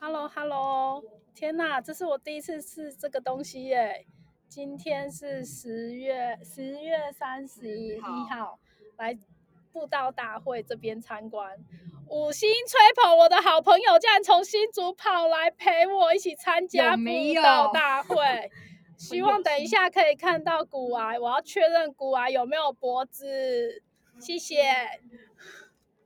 Hello，Hello，天哪，这是我第一次吃这个东西耶！今天是十月十月三十一号，来布道大会这边参观。五星吹捧，我的好朋友竟然从新竹跑来陪我一起参加布道大会。希望等一下可以看到古癌，我要确认古癌有没有脖子。谢谢。